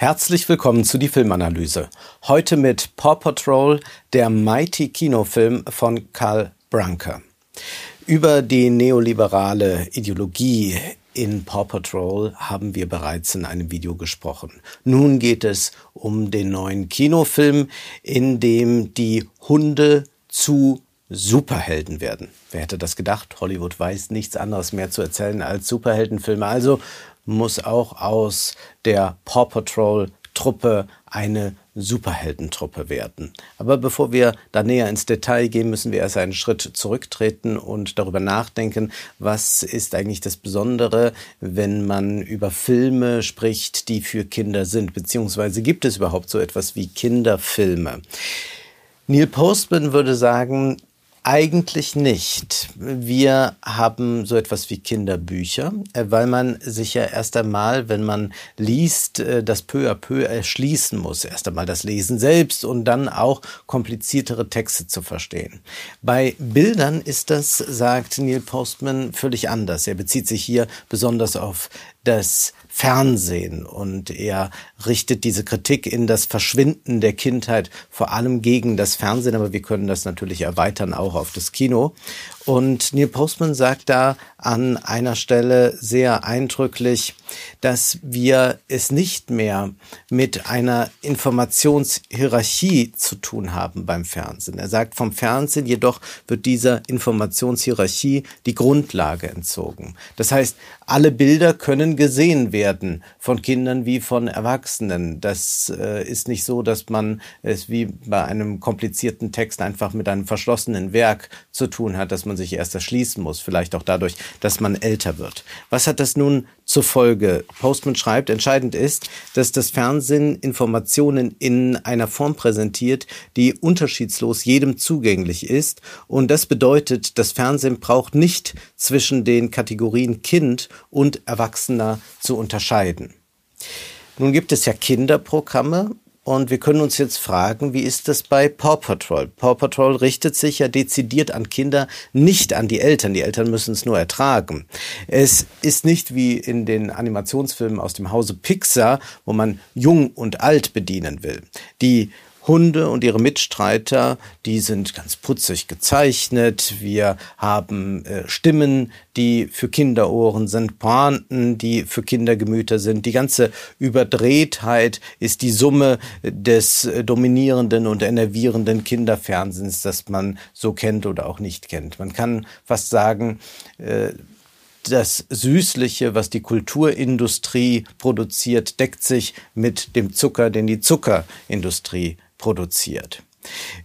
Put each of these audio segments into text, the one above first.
Herzlich willkommen zu die Filmanalyse. Heute mit Paw Patrol, der Mighty Kinofilm von Karl Branke. Über die neoliberale Ideologie in Paw Patrol haben wir bereits in einem Video gesprochen. Nun geht es um den neuen Kinofilm, in dem die Hunde zu Superhelden werden. Wer hätte das gedacht? Hollywood weiß nichts anderes mehr zu erzählen als Superheldenfilme. Also muss auch aus der Paw Patrol Truppe eine Superheldentruppe werden. Aber bevor wir da näher ins Detail gehen, müssen wir erst einen Schritt zurücktreten und darüber nachdenken, was ist eigentlich das Besondere, wenn man über Filme spricht, die für Kinder sind, beziehungsweise gibt es überhaupt so etwas wie Kinderfilme? Neil Postman würde sagen, eigentlich nicht. Wir haben so etwas wie Kinderbücher, äh, weil man sich ja erst einmal, wenn man liest, äh, das peu à peu erschließen muss. Erst einmal das Lesen selbst und dann auch kompliziertere Texte zu verstehen. Bei Bildern ist das, sagt Neil Postman, völlig anders. Er bezieht sich hier besonders auf das Fernsehen und er richtet diese Kritik in das Verschwinden der Kindheit vor allem gegen das Fernsehen, aber wir können das natürlich erweitern auch auf das Kino. Und Neil Postman sagt da an einer Stelle sehr eindrücklich, dass wir es nicht mehr mit einer Informationshierarchie zu tun haben beim Fernsehen. Er sagt, vom Fernsehen jedoch wird dieser Informationshierarchie die Grundlage entzogen. Das heißt, alle Bilder können gesehen werden von Kindern wie von Erwachsenen. Das äh, ist nicht so, dass man es wie bei einem komplizierten Text einfach mit einem verschlossenen Werk zu tun hat, dass man sich erst erschließen muss, vielleicht auch dadurch, dass man älter wird. Was hat das nun zur Folge? Postman schreibt, entscheidend ist, dass das Fernsehen Informationen in einer Form präsentiert, die unterschiedslos jedem zugänglich ist. Und das bedeutet, das Fernsehen braucht nicht zwischen den Kategorien Kind und Erwachsener zu unterscheiden. Nun gibt es ja Kinderprogramme und wir können uns jetzt fragen, wie ist das bei Paw Patrol? Paw Patrol richtet sich ja dezidiert an Kinder, nicht an die Eltern. Die Eltern müssen es nur ertragen. Es ist nicht wie in den Animationsfilmen aus dem Hause Pixar, wo man jung und alt bedienen will. Die Hunde und ihre Mitstreiter, die sind ganz putzig gezeichnet. Wir haben äh, Stimmen, die für Kinderohren sind, Pointen, die für Kindergemüter sind. Die ganze Überdrehtheit ist die Summe des äh, dominierenden und enervierenden Kinderfernsehens, das man so kennt oder auch nicht kennt. Man kann fast sagen, äh, das Süßliche, was die Kulturindustrie produziert, deckt sich mit dem Zucker, den die Zuckerindustrie produziert.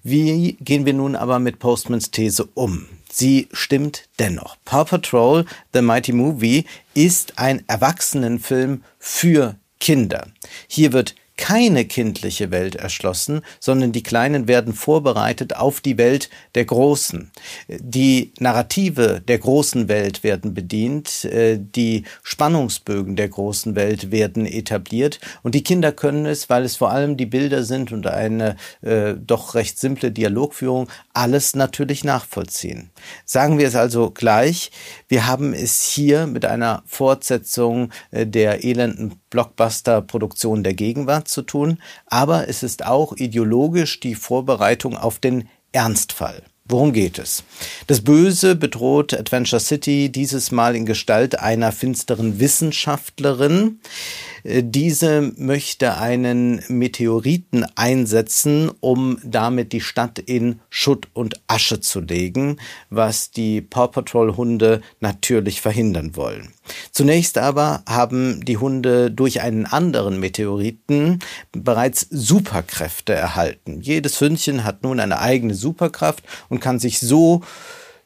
Wie gehen wir nun aber mit Postmans These um? Sie stimmt dennoch. Paw Patrol, The Mighty Movie, ist ein Erwachsenenfilm für Kinder. Hier wird keine kindliche Welt erschlossen, sondern die Kleinen werden vorbereitet auf die Welt der Großen. Die Narrative der großen Welt werden bedient, äh, die Spannungsbögen der großen Welt werden etabliert und die Kinder können es, weil es vor allem die Bilder sind und eine äh, doch recht simple Dialogführung, alles natürlich nachvollziehen. Sagen wir es also gleich, wir haben es hier mit einer Fortsetzung äh, der elenden Blockbuster-Produktion der Gegenwart zu tun, aber es ist auch ideologisch die Vorbereitung auf den Ernstfall. Worum geht es? Das Böse bedroht Adventure City dieses Mal in Gestalt einer finsteren Wissenschaftlerin, äh, diese möchte einen Meteoriten einsetzen, um damit die Stadt in Schutt und Asche zu legen, was die Paw Patrol Hunde natürlich verhindern wollen. Zunächst aber haben die Hunde durch einen anderen Meteoriten bereits Superkräfte erhalten. Jedes Hündchen hat nun eine eigene Superkraft und kann sich so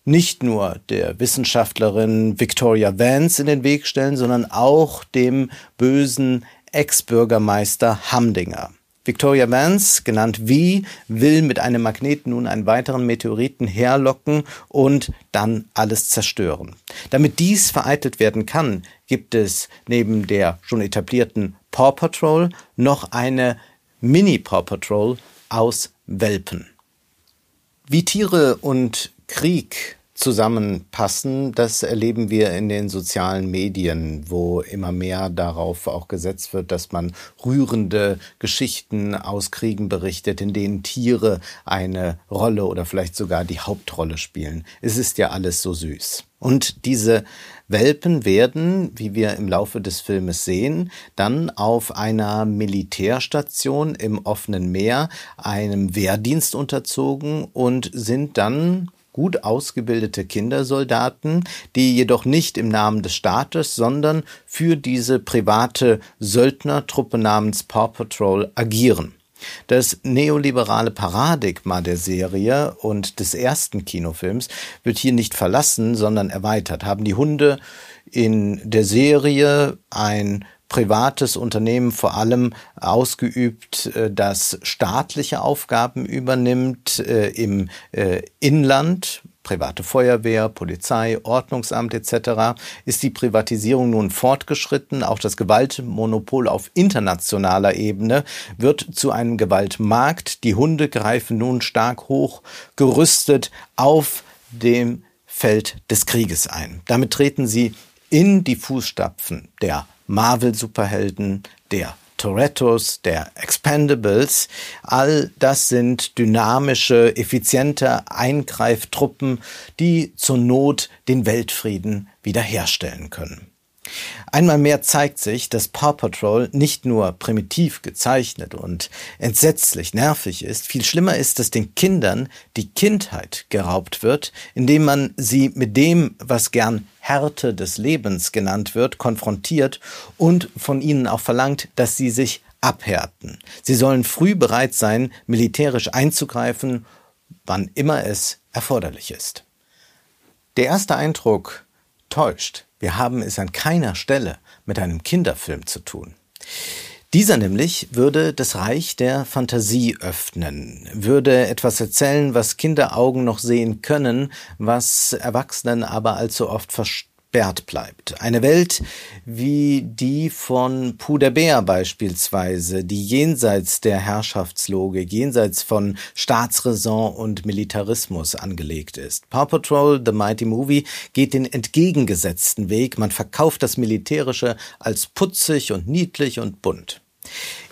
nicht nur der Wissenschaftlerin Victoria Vance in den Weg stellen, sondern auch dem bösen Ex-Bürgermeister Hamdinger. Victoria Vance, genannt V, will mit einem Magneten nun einen weiteren Meteoriten herlocken und dann alles zerstören. Damit dies vereitelt werden kann, gibt es neben der schon etablierten Paw Patrol noch eine Mini Paw Patrol aus Welpen. Wie Tiere und Krieg zusammenpassen. Das erleben wir in den sozialen Medien, wo immer mehr darauf auch gesetzt wird, dass man rührende Geschichten aus Kriegen berichtet, in denen Tiere eine Rolle oder vielleicht sogar die Hauptrolle spielen. Es ist ja alles so süß. Und diese Welpen werden, wie wir im Laufe des Filmes sehen, dann auf einer Militärstation im offenen Meer einem Wehrdienst unterzogen und sind dann gut ausgebildete Kindersoldaten, die jedoch nicht im Namen des Staates, sondern für diese private Söldnertruppe namens Paw Patrol agieren. Das neoliberale Paradigma der Serie und des ersten Kinofilms wird hier nicht verlassen, sondern erweitert. Haben die Hunde in der Serie ein privates Unternehmen vor allem ausgeübt, äh, das staatliche Aufgaben übernimmt äh, im äh, Inland, private Feuerwehr, Polizei, Ordnungsamt etc. ist die Privatisierung nun fortgeschritten. Auch das Gewaltmonopol auf internationaler Ebene wird zu einem Gewaltmarkt. Die Hunde greifen nun stark hoch gerüstet auf dem Feld des Krieges ein. Damit treten sie in die Fußstapfen der Marvel-Superhelden, der Torettos, der Expendables, all das sind dynamische, effiziente Eingreiftruppen, die zur Not den Weltfrieden wiederherstellen können. Einmal mehr zeigt sich, dass Paw Patrol nicht nur primitiv gezeichnet und entsetzlich nervig ist, viel schlimmer ist, dass den Kindern die Kindheit geraubt wird, indem man sie mit dem, was gern Härte des Lebens genannt wird, konfrontiert und von ihnen auch verlangt, dass sie sich abhärten. Sie sollen früh bereit sein, militärisch einzugreifen, wann immer es erforderlich ist. Der erste Eindruck täuscht. Wir haben es an keiner Stelle mit einem Kinderfilm zu tun. Dieser nämlich würde das Reich der Fantasie öffnen, würde etwas erzählen, was Kinderaugen noch sehen können, was Erwachsenen aber allzu oft verstehen gesperrt bleibt. Eine Welt wie die von Puder beispielsweise, die jenseits der Herrschaftslogik, jenseits von Staatsräson und Militarismus angelegt ist. Paw Patrol, The Mighty Movie, geht den entgegengesetzten Weg. Man verkauft das Militärische als putzig und niedlich und bunt.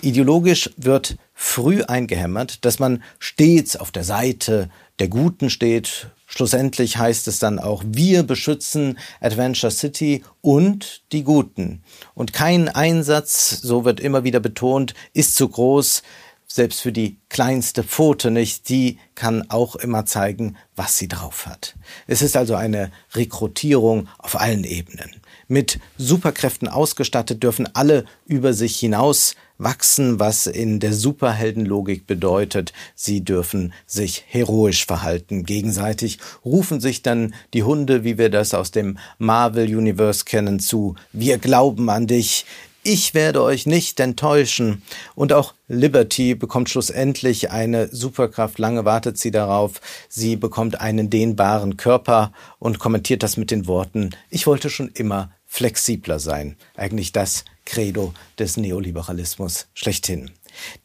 Ideologisch wird früh eingehämmert, dass man stets auf der Seite der Guten steht Schlussendlich heißt es dann auch, wir beschützen Adventure City und die Guten. Und kein Einsatz, so wird immer wieder betont, ist zu groß, selbst für die kleinste Pfote nicht, die kann auch immer zeigen, was sie drauf hat. Es ist also eine Rekrutierung auf allen Ebenen. Mit Superkräften ausgestattet dürfen alle über sich hinaus wachsen, was in der Superheldenlogik bedeutet, sie dürfen sich heroisch verhalten. Gegenseitig rufen sich dann die Hunde, wie wir das aus dem Marvel Universe kennen, zu. Wir glauben an dich. Ich werde euch nicht enttäuschen. Und auch Liberty bekommt schlussendlich eine Superkraft. Lange wartet sie darauf. Sie bekommt einen dehnbaren Körper und kommentiert das mit den Worten, ich wollte schon immer flexibler sein. Eigentlich das Credo des Neoliberalismus schlechthin.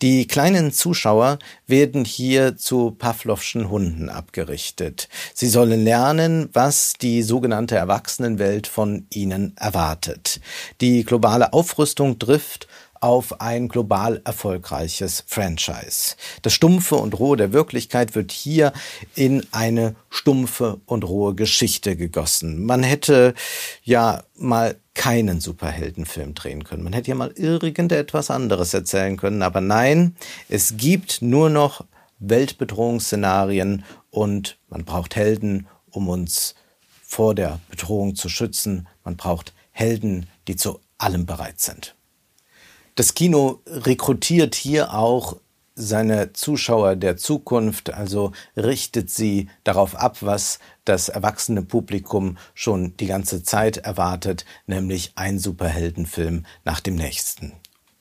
Die kleinen Zuschauer werden hier zu Pavlovschen Hunden abgerichtet. Sie sollen lernen, was die sogenannte Erwachsenenwelt von ihnen erwartet. Die globale Aufrüstung trifft auf ein global erfolgreiches Franchise. Das Stumpfe und Rohe der Wirklichkeit wird hier in eine stumpfe und rohe Geschichte gegossen. Man hätte ja mal keinen Superheldenfilm drehen können. Man hätte ja mal irgendetwas anderes erzählen können, aber nein, es gibt nur noch Weltbedrohungsszenarien und man braucht Helden, um uns vor der Bedrohung zu schützen. Man braucht Helden, die zu allem bereit sind. Das Kino rekrutiert hier auch seine Zuschauer der Zukunft, also richtet sie darauf ab, was das erwachsene Publikum schon die ganze Zeit erwartet, nämlich ein Superheldenfilm nach dem nächsten.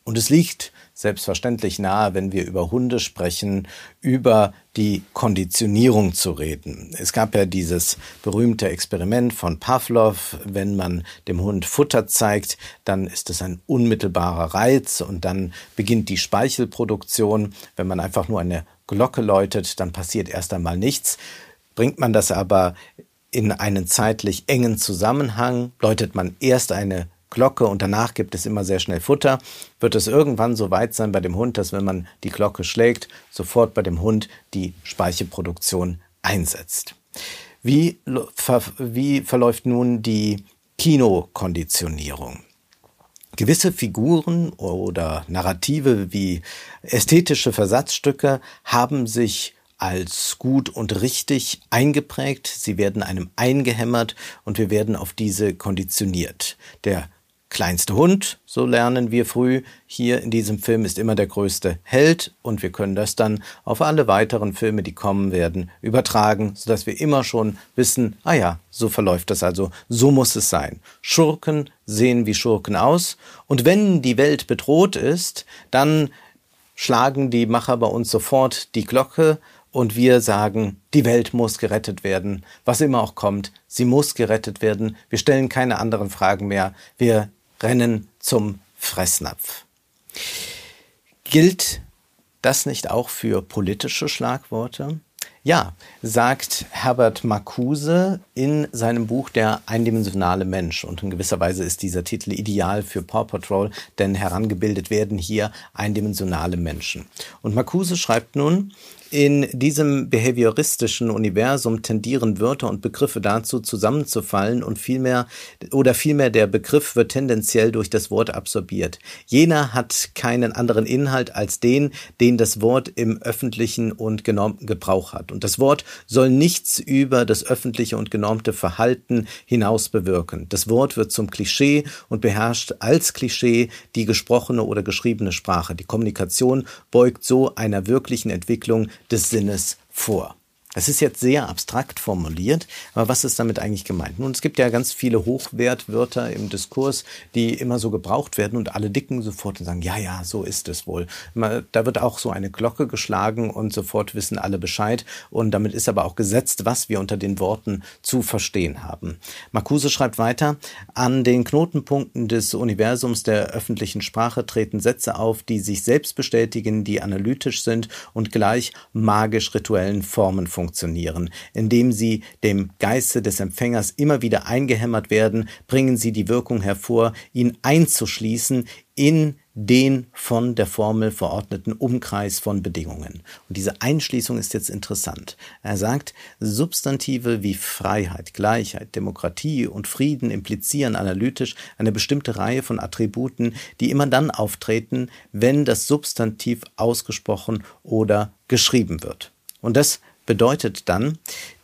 Und es liegt selbstverständlich nahe, wenn wir über Hunde sprechen, über die Konditionierung zu reden. Es gab ja dieses berühmte Experiment von Pavlov, wenn man dem Hund Futter zeigt, dann ist es ein unmittelbarer Reiz und dann beginnt die Speichelproduktion. Wenn man einfach nur eine Glocke läutet, dann passiert erst einmal nichts. Bringt man das aber in einen zeitlich engen Zusammenhang. Läutet man erst eine Glocke und danach gibt es immer sehr schnell Futter, wird es irgendwann so weit sein bei dem Hund, dass wenn man die Glocke schlägt, sofort bei dem Hund die Speichelproduktion einsetzt. Wie, wie verläuft nun die Kinokonditionierung? Gewisse Figuren oder Narrative wie ästhetische Versatzstücke haben sich als gut und richtig eingeprägt, sie werden einem eingehämmert und wir werden auf diese konditioniert. Der kleinste Hund, so lernen wir früh, hier in diesem Film ist immer der größte Held und wir können das dann auf alle weiteren Filme, die kommen werden, übertragen, sodass wir immer schon wissen, ah ja, so verläuft das also, so muss es sein. Schurken sehen wie Schurken aus und wenn die Welt bedroht ist, dann schlagen die Macher bei uns sofort die Glocke und wir sagen, die Welt muss gerettet werden, was immer auch kommt, sie muss gerettet werden. Wir stellen keine anderen Fragen mehr. Wir Rennen zum Fressnapf. Gilt das nicht auch für politische Schlagworte? Ja, sagt Herbert Marcuse in seinem Buch Der eindimensionale Mensch. Und in gewisser Weise ist dieser Titel ideal für Paw Patrol, denn herangebildet werden hier eindimensionale Menschen. Und Marcuse schreibt nun, in diesem behavioristischen Universum tendieren Wörter und Begriffe dazu, zusammenzufallen und vielmehr, oder vielmehr der Begriff wird tendenziell durch das Wort absorbiert. Jener hat keinen anderen Inhalt als den, den das Wort im öffentlichen und genormten Gebrauch hat. Und das Wort soll nichts über das öffentliche und genormte Verhalten hinaus bewirken. Das Wort wird zum Klischee und beherrscht als Klischee die gesprochene oder geschriebene Sprache. Die Kommunikation beugt so einer wirklichen Entwicklung des Sinnes vor. Es ist jetzt sehr abstrakt formuliert, aber was ist damit eigentlich gemeint? Nun, es gibt ja ganz viele Hochwertwörter im Diskurs, die immer so gebraucht werden und alle dicken sofort und sagen, ja, ja, so ist es wohl. Da wird auch so eine Glocke geschlagen und sofort wissen alle Bescheid und damit ist aber auch gesetzt, was wir unter den Worten zu verstehen haben. Marcuse schreibt weiter, an den Knotenpunkten des Universums der öffentlichen Sprache treten Sätze auf, die sich selbst bestätigen, die analytisch sind und gleich magisch-rituellen Formen funktionieren funktionieren. Indem sie dem Geiste des Empfängers immer wieder eingehämmert werden, bringen sie die Wirkung hervor, ihn einzuschließen in den von der Formel verordneten Umkreis von Bedingungen. Und diese Einschließung ist jetzt interessant. Er sagt, Substantive wie Freiheit, Gleichheit, Demokratie und Frieden implizieren analytisch eine bestimmte Reihe von Attributen, die immer dann auftreten, wenn das Substantiv ausgesprochen oder geschrieben wird. Und das bedeutet dann,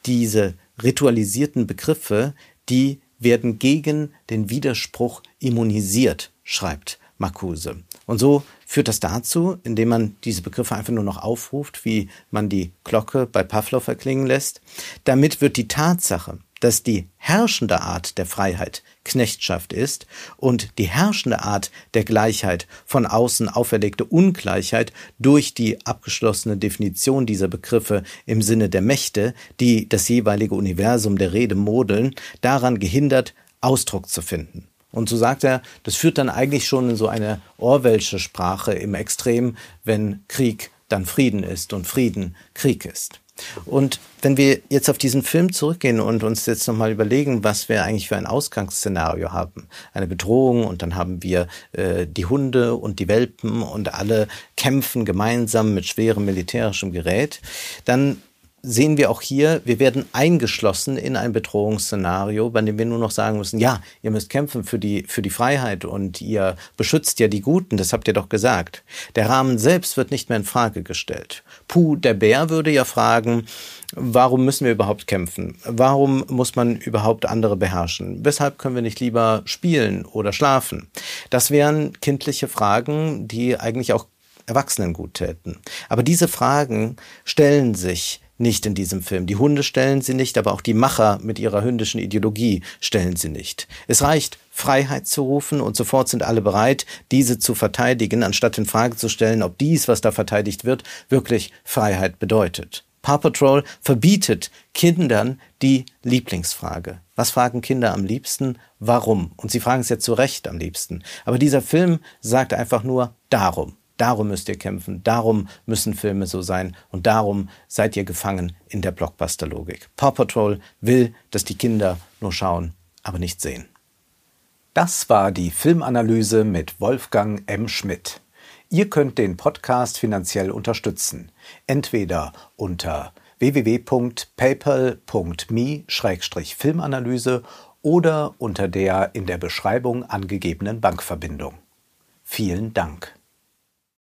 diese ritualisierten Begriffe, die werden gegen den Widerspruch immunisiert, schreibt Marcuse. Und so führt das dazu, indem man diese Begriffe einfach nur noch aufruft, wie man die Glocke bei Pavlov erklingen lässt. Damit wird die Tatsache, dass die herrschende Art der Freiheit Knechtschaft ist und die herrschende Art der Gleichheit von außen auferlegte Ungleichheit durch die abgeschlossene Definition dieser Begriffe im Sinne der Mächte, die das jeweilige Universum der Rede modeln, daran gehindert, Ausdruck zu finden. Und so sagt er, das führt dann eigentlich schon in so eine Orwellsche Sprache im Extrem, wenn Krieg dann Frieden ist und Frieden Krieg ist. Und wenn wir jetzt auf diesen Film zurückgehen und uns jetzt nochmal überlegen, was wir eigentlich für ein Ausgangsszenario haben, eine Bedrohung und dann haben wir äh, die Hunde und die Welpen und alle kämpfen gemeinsam mit schwerem militärischem Gerät, dann sehen wir auch hier, wir werden eingeschlossen in ein Bedrohungsszenario, bei dem wir nur noch sagen müssen, ja, ihr müsst kämpfen für die, für die Freiheit und ihr beschützt ja die Guten, das habt ihr doch gesagt. Der Rahmen selbst wird nicht mehr in Frage gestellt. Puh, der Bär würde ja fragen, warum müssen wir überhaupt kämpfen? Warum muss man überhaupt andere beherrschen? Weshalb können wir nicht lieber spielen oder schlafen? Das wären kindliche Fragen, die eigentlich auch Erwachsenen gut täten. Aber diese Fragen stellen sich nicht in diesem Film. Die Hunde stellen sie nicht, aber auch die Macher mit ihrer hündischen Ideologie stellen sie nicht. Es reicht, Freiheit zu rufen und sofort sind alle bereit, diese zu verteidigen, anstatt in Frage zu stellen, ob dies, was da verteidigt wird, wirklich Freiheit bedeutet. Paw Patrol verbietet Kindern die Lieblingsfrage. Was fragen Kinder am liebsten? Warum? Und sie fragen es ja zu Recht am liebsten. Aber dieser Film sagt einfach nur darum. Darum müsst ihr kämpfen, darum müssen Filme so sein und darum seid ihr gefangen in der Blockbuster-Logik. Paw Patrol will, dass die Kinder nur schauen, aber nicht sehen. Das war die Filmanalyse mit Wolfgang M. Schmidt. Ihr könnt den Podcast finanziell unterstützen. Entweder unter www.paypal.me-filmanalyse oder unter der in der Beschreibung angegebenen Bankverbindung. Vielen Dank.